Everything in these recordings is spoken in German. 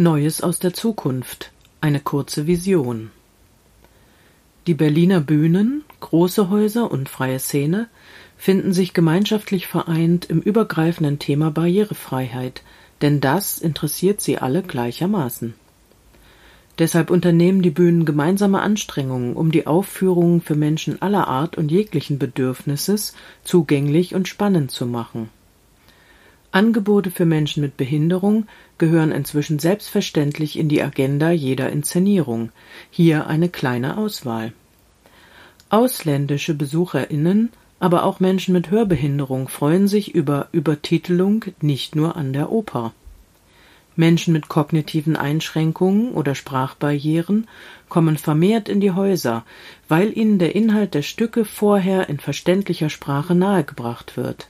Neues aus der Zukunft. Eine kurze Vision. Die Berliner Bühnen, große Häuser und freie Szene finden sich gemeinschaftlich vereint im übergreifenden Thema Barrierefreiheit, denn das interessiert sie alle gleichermaßen. Deshalb unternehmen die Bühnen gemeinsame Anstrengungen, um die Aufführungen für Menschen aller Art und jeglichen Bedürfnisses zugänglich und spannend zu machen. Angebote für Menschen mit Behinderung gehören inzwischen selbstverständlich in die Agenda jeder Inszenierung. Hier eine kleine Auswahl. Ausländische BesucherInnen, aber auch Menschen mit Hörbehinderung freuen sich über Übertitelung nicht nur an der Oper. Menschen mit kognitiven Einschränkungen oder Sprachbarrieren kommen vermehrt in die Häuser, weil ihnen der Inhalt der Stücke vorher in verständlicher Sprache nahegebracht wird.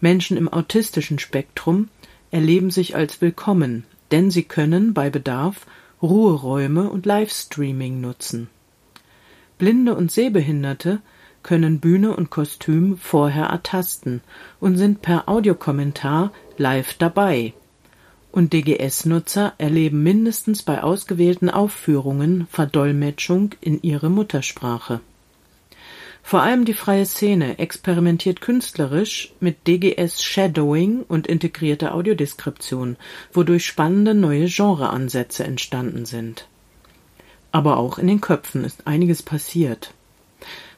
Menschen im autistischen Spektrum erleben sich als willkommen, denn sie können bei Bedarf Ruheräume und Livestreaming nutzen. Blinde und Sehbehinderte können Bühne und Kostüm vorher ertasten und sind per Audiokommentar live dabei. Und DGS-Nutzer erleben mindestens bei ausgewählten Aufführungen Verdolmetschung in ihre Muttersprache vor allem die freie Szene experimentiert künstlerisch mit DGS-Shadowing und integrierter Audiodeskription, wodurch spannende neue Genreansätze entstanden sind. Aber auch in den Köpfen ist einiges passiert.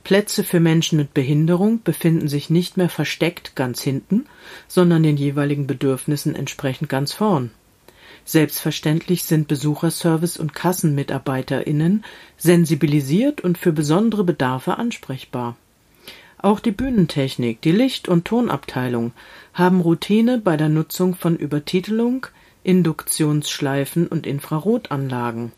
Plätze für Menschen mit Behinderung befinden sich nicht mehr versteckt ganz hinten, sondern den jeweiligen Bedürfnissen entsprechend ganz vorn. Selbstverständlich sind Besucherservice und KassenmitarbeiterInnen sensibilisiert und für besondere Bedarfe ansprechbar. Auch die Bühnentechnik, die Licht- und Tonabteilung haben Routine bei der Nutzung von Übertitelung, Induktionsschleifen und Infrarotanlagen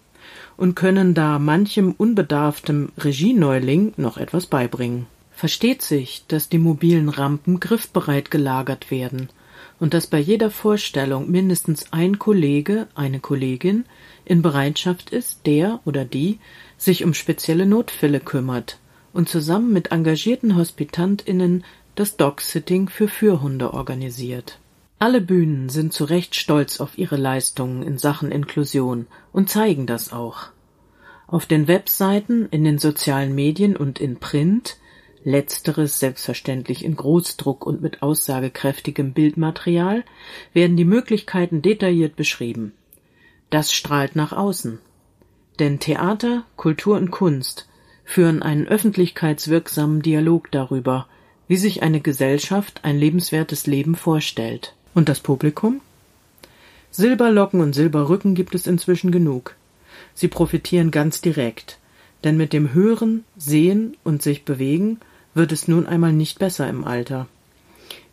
und können da manchem unbedarftem Regieneuling noch etwas beibringen. Versteht sich, dass die mobilen Rampen griffbereit gelagert werden – und dass bei jeder Vorstellung mindestens ein Kollege, eine Kollegin in Bereitschaft ist, der oder die sich um spezielle Notfälle kümmert und zusammen mit engagierten HospitantInnen das Dogsitting für Fürhunde organisiert. Alle Bühnen sind zu Recht stolz auf ihre Leistungen in Sachen Inklusion und zeigen das auch. Auf den Webseiten, in den sozialen Medien und in Print letzteres selbstverständlich in Großdruck und mit aussagekräftigem Bildmaterial, werden die Möglichkeiten detailliert beschrieben. Das strahlt nach außen. Denn Theater, Kultur und Kunst führen einen öffentlichkeitswirksamen Dialog darüber, wie sich eine Gesellschaft ein lebenswertes Leben vorstellt. Und das Publikum? Silberlocken und Silberrücken gibt es inzwischen genug. Sie profitieren ganz direkt, denn mit dem Hören, Sehen und sich bewegen wird es nun einmal nicht besser im Alter.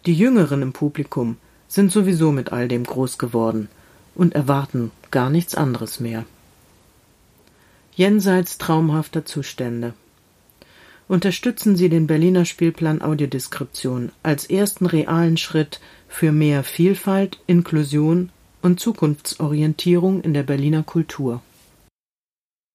Die Jüngeren im Publikum sind sowieso mit all dem groß geworden und erwarten gar nichts anderes mehr. Jenseits traumhafter Zustände. Unterstützen Sie den Berliner Spielplan Audiodeskription als ersten realen Schritt für mehr Vielfalt, Inklusion und Zukunftsorientierung in der Berliner Kultur.